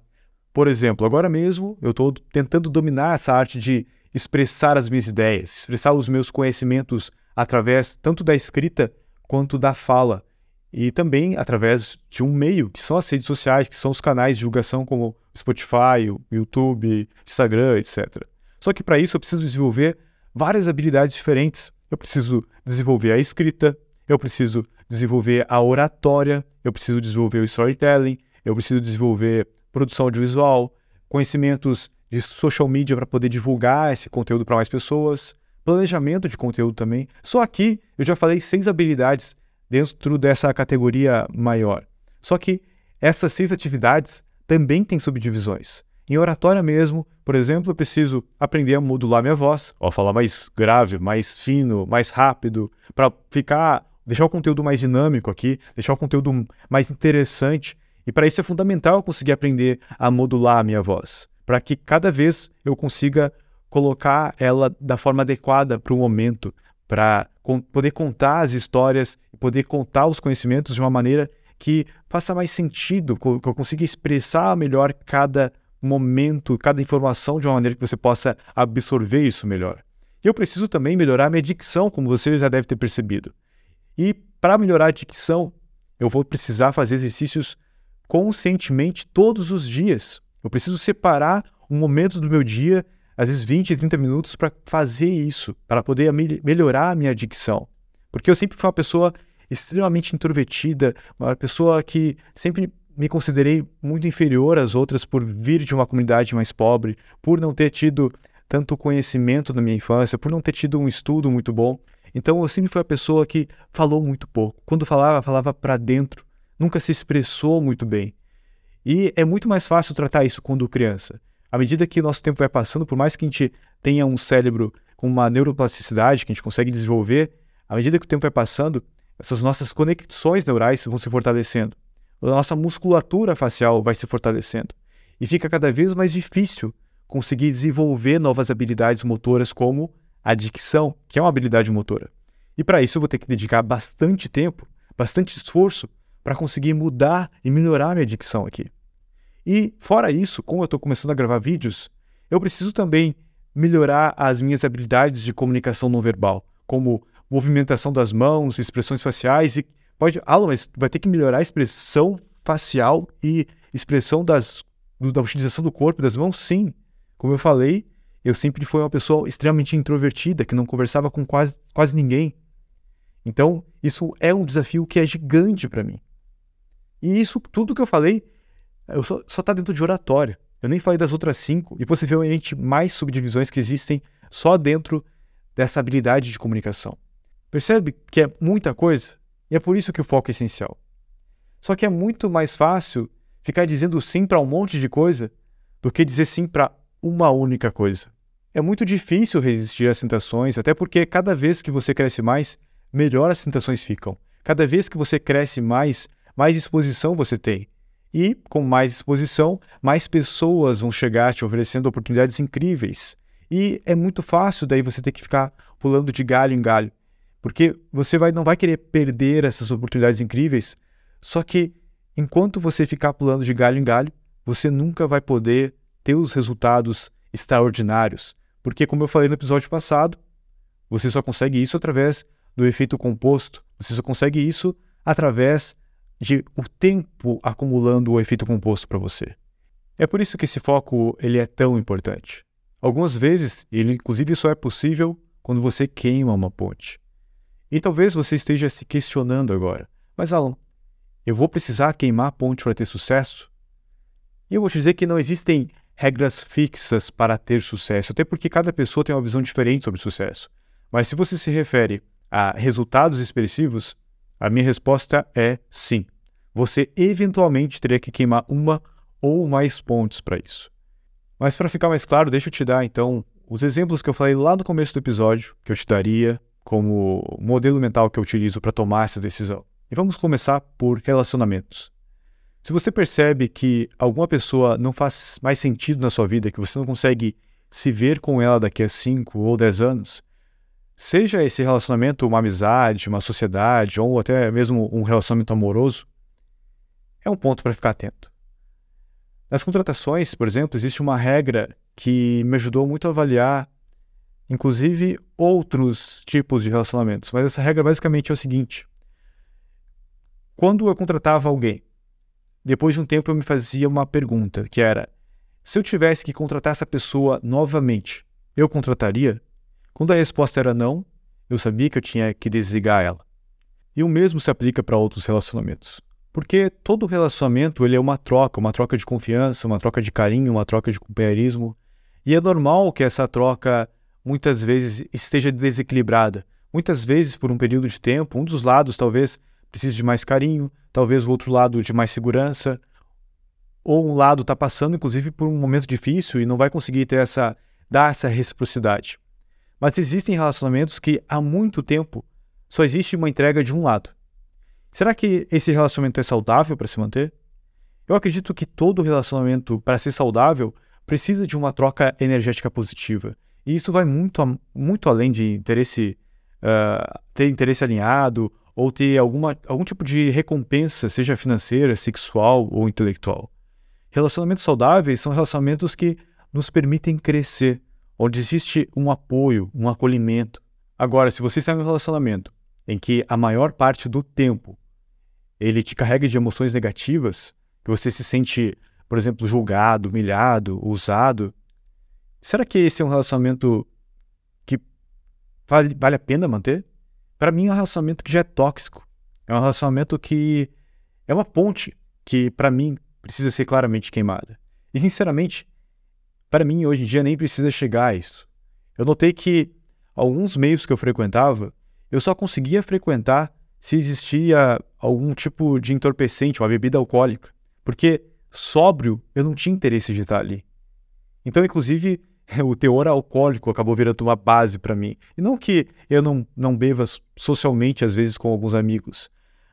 Por exemplo, agora mesmo eu estou tentando dominar essa arte de expressar as minhas ideias, expressar os meus conhecimentos através tanto da escrita quanto da fala e também através de um meio, que são as redes sociais, que são os canais de divulgação como Spotify, YouTube, Instagram, etc. Só que para isso eu preciso desenvolver várias habilidades diferentes. Eu preciso desenvolver a escrita, eu preciso desenvolver a oratória, eu preciso desenvolver o storytelling, eu preciso desenvolver produção audiovisual, conhecimentos de social media para poder divulgar esse conteúdo para mais pessoas, planejamento de conteúdo também. Só aqui eu já falei seis habilidades dentro dessa categoria maior. Só que essas seis atividades também têm subdivisões. Em oratória mesmo, por exemplo, eu preciso aprender a modular minha voz, falar mais grave, mais fino, mais rápido, para ficar, deixar o conteúdo mais dinâmico aqui, deixar o conteúdo mais interessante. E para isso é fundamental conseguir aprender a modular a minha voz, para que cada vez eu consiga colocar ela da forma adequada para o momento, para poder contar as histórias poder contar os conhecimentos de uma maneira que faça mais sentido, que eu consiga expressar melhor cada momento, cada informação de uma maneira que você possa absorver isso melhor. Eu preciso também melhorar minha dicção, como você já deve ter percebido. E para melhorar a dicção, eu vou precisar fazer exercícios conscientemente todos os dias. Eu preciso separar um momento do meu dia às vezes 20, 30 minutos para fazer isso, para poder melhorar a minha dicção. Porque eu sempre fui uma pessoa extremamente introvertida, uma pessoa que sempre me considerei muito inferior às outras por vir de uma comunidade mais pobre, por não ter tido tanto conhecimento na minha infância, por não ter tido um estudo muito bom. Então eu sempre fui a pessoa que falou muito pouco. Quando falava, falava para dentro, nunca se expressou muito bem. E é muito mais fácil tratar isso quando criança. À medida que nosso tempo vai passando, por mais que a gente tenha um cérebro com uma neuroplasticidade que a gente consegue desenvolver, à medida que o tempo vai passando, essas nossas conexões neurais vão se fortalecendo. A nossa musculatura facial vai se fortalecendo. E fica cada vez mais difícil conseguir desenvolver novas habilidades motoras como a dicção, que é uma habilidade motora. E para isso eu vou ter que dedicar bastante tempo, bastante esforço para conseguir mudar e melhorar minha dicção aqui. E fora isso, como eu estou começando a gravar vídeos, eu preciso também melhorar as minhas habilidades de comunicação não verbal, como movimentação das mãos, expressões faciais e pode, ah, mas vai ter que melhorar a expressão facial e expressão das da utilização do corpo das mãos, sim. Como eu falei, eu sempre fui uma pessoa extremamente introvertida, que não conversava com quase, quase ninguém. Então, isso é um desafio que é gigante para mim. E isso, tudo que eu falei, eu só, só tá dentro de oratória. Eu nem falei das outras cinco, e possivelmente mais subdivisões que existem só dentro dessa habilidade de comunicação. Percebe que é muita coisa? E é por isso que o foco é essencial. Só que é muito mais fácil ficar dizendo sim para um monte de coisa do que dizer sim para uma única coisa. É muito difícil resistir às tentações, até porque cada vez que você cresce mais, melhor as tentações ficam. Cada vez que você cresce mais, mais exposição você tem. E, com mais exposição, mais pessoas vão chegar te oferecendo oportunidades incríveis. E é muito fácil daí você ter que ficar pulando de galho em galho. Porque você vai, não vai querer perder essas oportunidades incríveis, só que enquanto você ficar pulando de galho em galho, você nunca vai poder ter os resultados extraordinários. Porque, como eu falei no episódio passado, você só consegue isso através do efeito composto. Você só consegue isso através de o tempo acumulando o efeito composto para você. É por isso que esse foco ele é tão importante. Algumas vezes, ele inclusive só é possível quando você queima uma ponte. E talvez você esteja se questionando agora, mas Alan, eu vou precisar queimar a ponte para ter sucesso? E eu vou te dizer que não existem regras fixas para ter sucesso, até porque cada pessoa tem uma visão diferente sobre sucesso. Mas se você se refere a resultados expressivos, a minha resposta é sim. Você eventualmente teria que queimar uma ou mais pontes para isso. Mas para ficar mais claro, deixa eu te dar então os exemplos que eu falei lá no começo do episódio, que eu te daria como modelo mental que eu utilizo para tomar essa decisão. E vamos começar por relacionamentos. Se você percebe que alguma pessoa não faz mais sentido na sua vida, que você não consegue se ver com ela daqui a 5 ou 10 anos, seja esse relacionamento uma amizade, uma sociedade ou até mesmo um relacionamento amoroso, é um ponto para ficar atento. Nas contratações, por exemplo, existe uma regra que me ajudou muito a avaliar, inclusive, outros tipos de relacionamentos. Mas essa regra basicamente é o seguinte: quando eu contratava alguém, depois de um tempo eu me fazia uma pergunta, que era: se eu tivesse que contratar essa pessoa novamente, eu contrataria? Quando a resposta era não, eu sabia que eu tinha que desligar ela. E o mesmo se aplica para outros relacionamentos. Porque todo relacionamento ele é uma troca, uma troca de confiança, uma troca de carinho, uma troca de companheirismo. E é normal que essa troca muitas vezes esteja desequilibrada. Muitas vezes, por um período de tempo, um dos lados talvez precise de mais carinho, talvez o outro lado de mais segurança, ou um lado está passando, inclusive, por um momento difícil e não vai conseguir ter essa dar essa reciprocidade. Mas existem relacionamentos que há muito tempo só existe uma entrega de um lado. Será que esse relacionamento é saudável para se manter? Eu acredito que todo relacionamento, para ser saudável, precisa de uma troca energética positiva. E isso vai muito, muito além de interesse, uh, ter interesse alinhado ou ter alguma, algum tipo de recompensa, seja financeira, sexual ou intelectual. Relacionamentos saudáveis são relacionamentos que nos permitem crescer, onde existe um apoio, um acolhimento. Agora, se você está em um relacionamento em que a maior parte do tempo ele te carrega de emoções negativas, que você se sente, por exemplo, julgado, humilhado, usado, será que esse é um relacionamento que vale, vale a pena manter? Para mim é um relacionamento que já é tóxico. É um relacionamento que é uma ponte que, para mim, precisa ser claramente queimada. E, sinceramente, para mim, hoje em dia, nem precisa chegar a isso. Eu notei que alguns meios que eu frequentava, eu só conseguia frequentar se existia algum tipo de entorpecente, uma bebida alcoólica. Porque sóbrio, eu não tinha interesse de estar ali. Então, inclusive, o teor alcoólico acabou virando uma base para mim. E não que eu não, não beba socialmente, às vezes, com alguns amigos,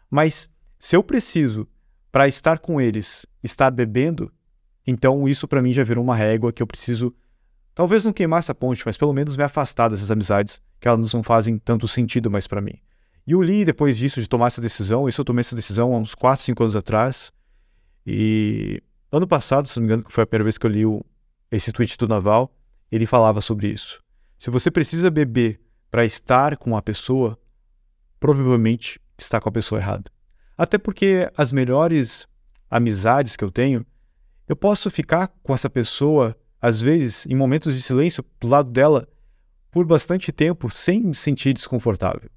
mas se eu preciso, para estar com eles, estar bebendo, então isso para mim já virou uma régua que eu preciso, talvez não queimar essa ponte, mas pelo menos me afastar dessas amizades, que elas não fazem tanto sentido mais para mim. E o Lee, depois disso, de tomar essa decisão, isso eu tomei essa decisão há uns 4, 5 anos atrás, e ano passado, se não me engano, que foi a primeira vez que eu li o, esse tweet do Naval, ele falava sobre isso. Se você precisa beber para estar com a pessoa, provavelmente está com a pessoa errada. Até porque as melhores amizades que eu tenho, eu posso ficar com essa pessoa, às vezes, em momentos de silêncio, do lado dela, por bastante tempo, sem me sentir desconfortável.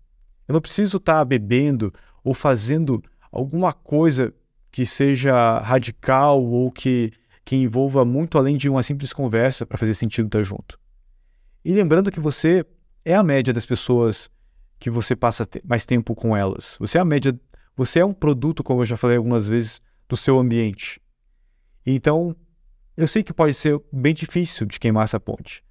Eu não preciso estar bebendo ou fazendo alguma coisa que seja radical ou que que envolva muito além de uma simples conversa para fazer sentido estar junto. E lembrando que você é a média das pessoas que você passa mais tempo com elas. Você é a média, você é um produto, como eu já falei algumas vezes, do seu ambiente. Então, eu sei que pode ser bem difícil de queimar essa ponte.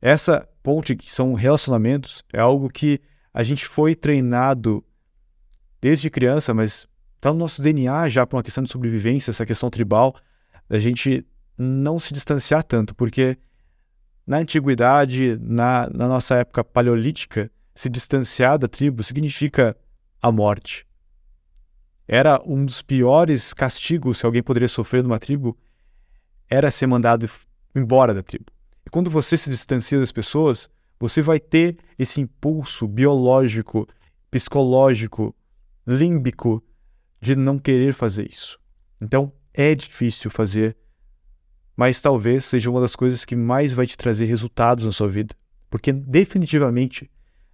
Essa ponte que são relacionamentos é algo que a gente foi treinado desde criança, mas está no nosso DNA já para uma questão de sobrevivência, essa questão tribal a gente não se distanciar tanto, porque na antiguidade, na, na nossa época paleolítica, se distanciar da tribo significa a morte. Era um dos piores castigos que alguém poderia sofrer numa tribo, era ser mandado embora da tribo. E quando você se distancia das pessoas, você vai ter esse impulso biológico, psicológico, límbico de não querer fazer isso. Então, é difícil fazer, mas talvez seja uma das coisas que mais vai te trazer resultados na sua vida. Porque definitivamente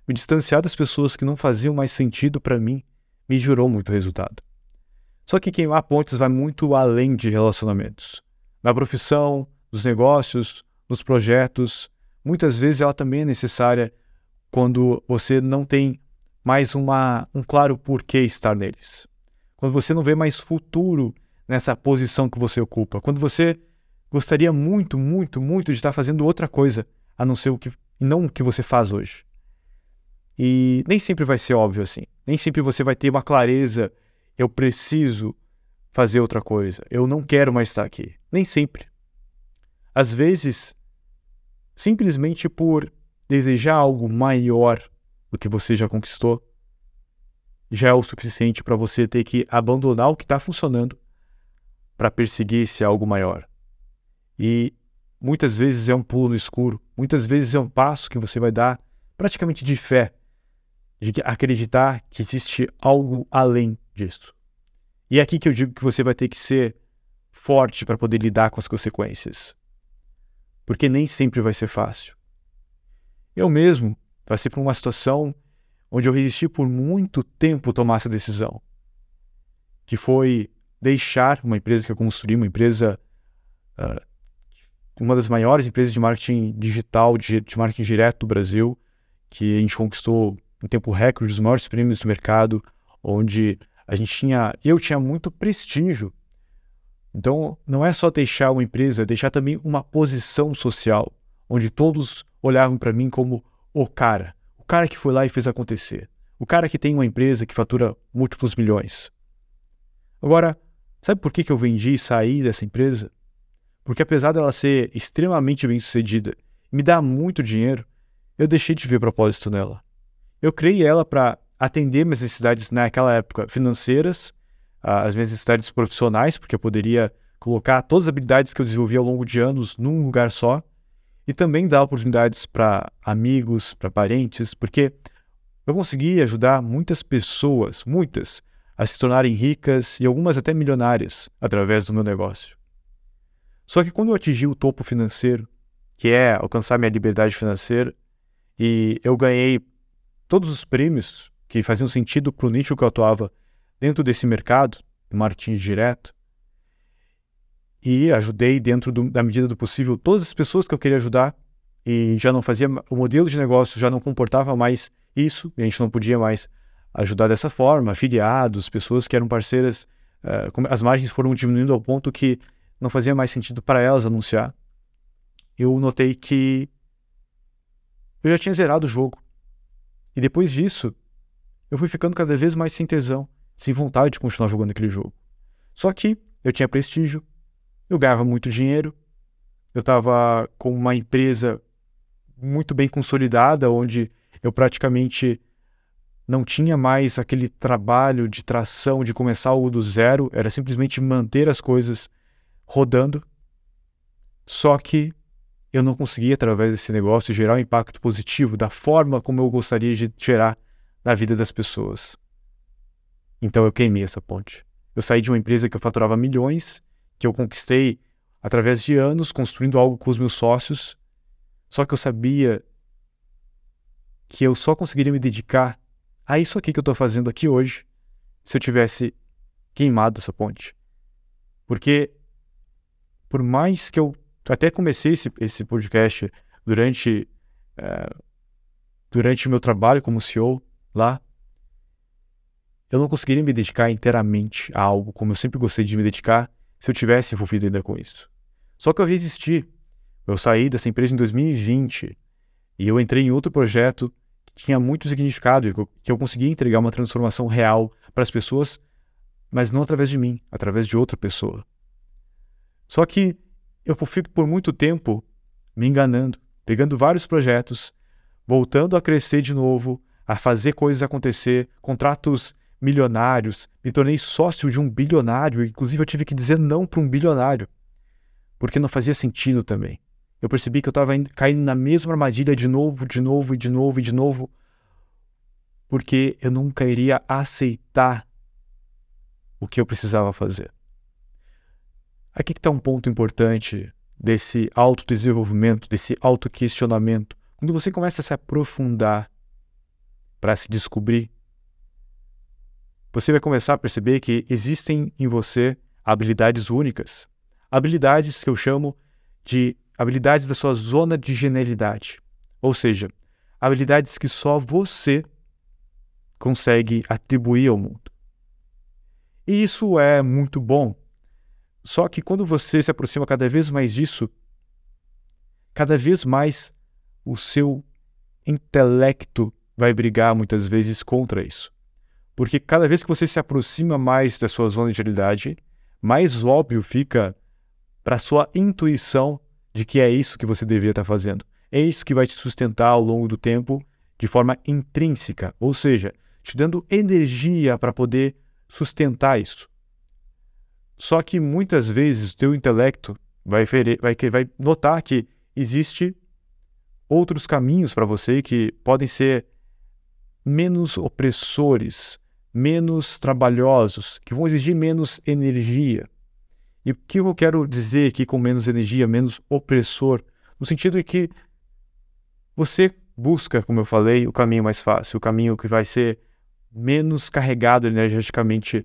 me distanciar das pessoas que não faziam mais sentido para mim me gerou muito resultado. Só que queimar pontes vai muito além de relacionamentos. Na profissão, nos negócios, nos projetos, muitas vezes ela também é necessária quando você não tem mais uma, um claro porquê estar neles. Quando você não vê mais futuro nessa posição que você ocupa. Quando você gostaria muito, muito, muito de estar fazendo outra coisa a não ser o que não o que você faz hoje. E nem sempre vai ser óbvio assim. Nem sempre você vai ter uma clareza, eu preciso fazer outra coisa, eu não quero mais estar aqui. Nem sempre. Às vezes, simplesmente por desejar algo maior do que você já conquistou, já é o suficiente para você ter que abandonar o que está funcionando para perseguir esse algo maior. E muitas vezes é um pulo no escuro, muitas vezes é um passo que você vai dar praticamente de fé, de acreditar que existe algo além disso. E é aqui que eu digo que você vai ter que ser forte para poder lidar com as consequências. Porque nem sempre vai ser fácil. Eu mesmo passei por uma situação onde eu resisti por muito tempo tomar essa decisão, que foi deixar uma empresa que eu construí, uma empresa, uh, uma das maiores empresas de marketing digital, de, de, marketing direto do Brasil, que a gente conquistou em tempo recorde os maiores prêmios do mercado, onde a gente tinha, eu tinha muito prestígio. Então, não é só deixar uma empresa, é deixar também uma posição social, onde todos olhavam para mim como o cara, o cara que foi lá e fez acontecer, o cara que tem uma empresa que fatura múltiplos milhões. Agora, Sabe por que, que eu vendi e saí dessa empresa? Porque apesar dela ser extremamente bem sucedida e me dar muito dinheiro, eu deixei de ver propósito nela. Eu criei ela para atender minhas necessidades naquela época financeiras, as minhas necessidades profissionais, porque eu poderia colocar todas as habilidades que eu desenvolvi ao longo de anos num lugar só, e também dar oportunidades para amigos, para parentes, porque eu consegui ajudar muitas pessoas, muitas, a se tornarem ricas e algumas até milionárias através do meu negócio. Só que quando eu atingi o topo financeiro, que é alcançar minha liberdade financeira, e eu ganhei todos os prêmios que faziam sentido para o nicho que eu atuava dentro desse mercado, do marketing direto, e ajudei dentro do, da medida do possível todas as pessoas que eu queria ajudar e já não fazia o modelo de negócio já não comportava mais isso e a gente não podia mais ajudar dessa forma, afiliados, pessoas que eram parceiras, uh, as margens foram diminuindo ao ponto que não fazia mais sentido para elas anunciar. eu notei que eu já tinha zerado o jogo. E depois disso, eu fui ficando cada vez mais sem tesão, sem vontade de continuar jogando aquele jogo. Só que eu tinha prestígio, eu ganhava muito dinheiro, eu estava com uma empresa muito bem consolidada, onde eu praticamente não tinha mais aquele trabalho de tração, de começar algo do zero, era simplesmente manter as coisas rodando. Só que eu não conseguia, através desse negócio, gerar um impacto positivo da forma como eu gostaria de gerar na vida das pessoas. Então eu queimei essa ponte. Eu saí de uma empresa que eu faturava milhões, que eu conquistei através de anos construindo algo com os meus sócios, só que eu sabia que eu só conseguiria me dedicar a isso aqui que eu estou fazendo aqui hoje se eu tivesse queimado essa ponte. Porque, por mais que eu até comecei esse, esse podcast durante, é, durante o meu trabalho como CEO lá, eu não conseguiria me dedicar inteiramente a algo como eu sempre gostei de me dedicar se eu tivesse envolvido ainda com isso. Só que eu resisti. Eu saí dessa empresa em 2020 e eu entrei em outro projeto tinha muito significado e que eu conseguia entregar uma transformação real para as pessoas, mas não através de mim, através de outra pessoa. Só que eu fico por muito tempo me enganando, pegando vários projetos, voltando a crescer de novo, a fazer coisas acontecer, contratos milionários, me tornei sócio de um bilionário, inclusive eu tive que dizer não para um bilionário, porque não fazia sentido também. Eu percebi que eu estava caindo na mesma armadilha de novo, de novo e de novo e de novo, porque eu nunca iria aceitar o que eu precisava fazer. Aqui está um ponto importante desse autodesenvolvimento, desse autoquestionamento. Quando você começa a se aprofundar para se descobrir, você vai começar a perceber que existem em você habilidades únicas, habilidades que eu chamo de habilidades da sua zona de genialidade, ou seja, habilidades que só você consegue atribuir ao mundo. E isso é muito bom, só que quando você se aproxima cada vez mais disso, cada vez mais o seu intelecto vai brigar muitas vezes contra isso. Porque cada vez que você se aproxima mais da sua zona de realidade, mais óbvio fica para sua intuição de que é isso que você deveria estar fazendo. É isso que vai te sustentar ao longo do tempo de forma intrínseca, ou seja, te dando energia para poder sustentar isso. Só que muitas vezes o teu intelecto vai, vai, vai notar que existe outros caminhos para você que podem ser menos opressores, menos trabalhosos, que vão exigir menos energia. E o que eu quero dizer aqui com menos energia, menos opressor? No sentido de que você busca, como eu falei, o caminho mais fácil, o caminho que vai ser menos carregado energeticamente,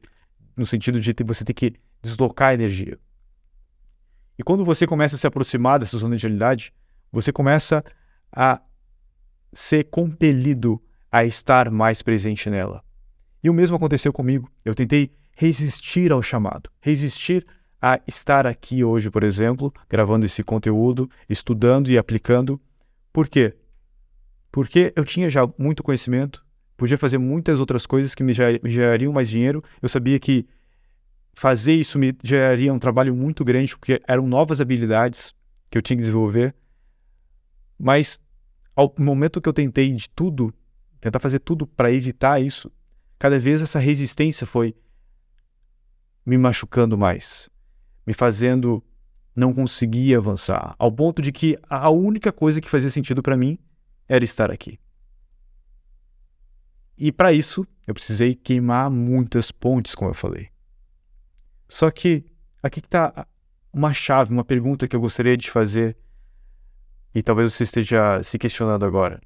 no sentido de você ter que deslocar a energia. E quando você começa a se aproximar dessa zona de realidade, você começa a ser compelido a estar mais presente nela. E o mesmo aconteceu comigo. Eu tentei resistir ao chamado, resistir a estar aqui hoje, por exemplo, gravando esse conteúdo, estudando e aplicando. Por quê? Porque eu tinha já muito conhecimento, podia fazer muitas outras coisas que me gerariam mais dinheiro. Eu sabia que fazer isso me geraria um trabalho muito grande, porque eram novas habilidades que eu tinha que desenvolver. Mas ao momento que eu tentei de tudo, tentar fazer tudo para evitar isso, cada vez essa resistência foi me machucando mais, me fazendo não conseguir avançar, ao ponto de que a única coisa que fazia sentido para mim era estar aqui. E para isso, eu precisei queimar muitas pontes, como eu falei. Só que aqui está uma chave, uma pergunta que eu gostaria de fazer e talvez você esteja se questionando agora.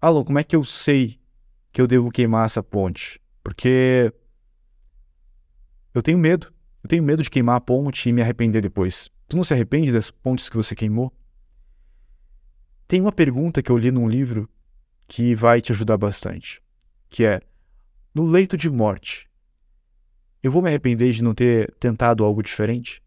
Alô, como é que eu sei que eu devo queimar essa ponte? Porque eu tenho medo. Eu tenho medo de queimar a ponte e me arrepender depois. Tu não se arrepende das pontes que você queimou? Tem uma pergunta que eu li num livro que vai te ajudar bastante, que é: no leito de morte, eu vou me arrepender de não ter tentado algo diferente?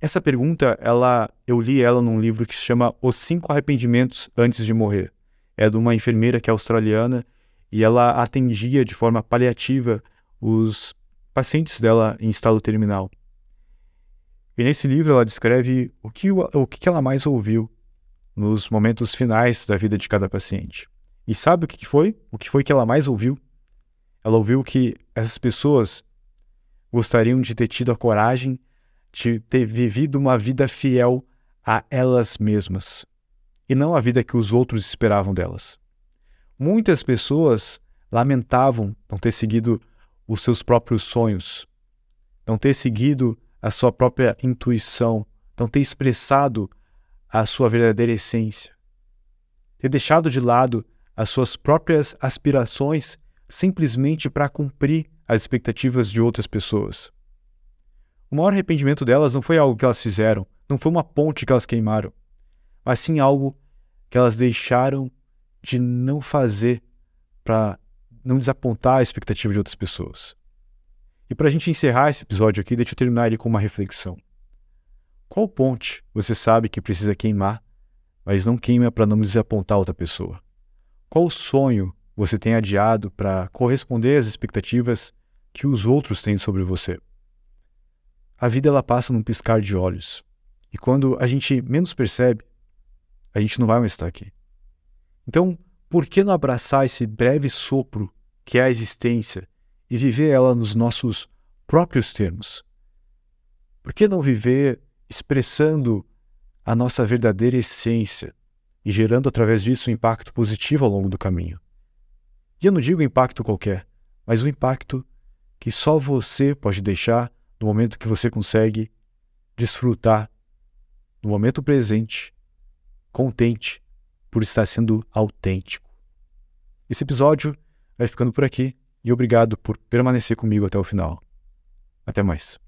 Essa pergunta, ela, eu li ela num livro que se chama Os Cinco Arrependimentos Antes de Morrer. É de uma enfermeira que é australiana e ela atendia de forma paliativa os pacientes dela em estado terminal. E nesse livro ela descreve o que, o que ela mais ouviu nos momentos finais da vida de cada paciente. E sabe o que foi? O que foi que ela mais ouviu? Ela ouviu que essas pessoas gostariam de ter tido a coragem de ter vivido uma vida fiel a elas mesmas e não a vida que os outros esperavam delas. Muitas pessoas lamentavam não ter seguido os seus próprios sonhos, não ter seguido a sua própria intuição, não ter expressado a sua verdadeira essência, ter deixado de lado as suas próprias aspirações simplesmente para cumprir as expectativas de outras pessoas. O maior arrependimento delas não foi algo que elas fizeram, não foi uma ponte que elas queimaram, mas sim algo que elas deixaram de não fazer para não desapontar a expectativa de outras pessoas. E para a gente encerrar esse episódio aqui, deixa eu terminar ele com uma reflexão. Qual ponte você sabe que precisa queimar, mas não queima para não desapontar outra pessoa? Qual sonho você tem adiado para corresponder às expectativas que os outros têm sobre você? A vida ela passa num piscar de olhos. E quando a gente menos percebe, a gente não vai mais estar aqui. Então, por que não abraçar esse breve sopro que é a existência e viver ela nos nossos próprios termos? Por que não viver expressando a nossa verdadeira essência e gerando através disso um impacto positivo ao longo do caminho? E eu não digo impacto qualquer, mas um impacto que só você pode deixar no momento que você consegue desfrutar no momento presente, contente por estar sendo autêntico. Esse episódio vai ficando por aqui e obrigado por permanecer comigo até o final. Até mais.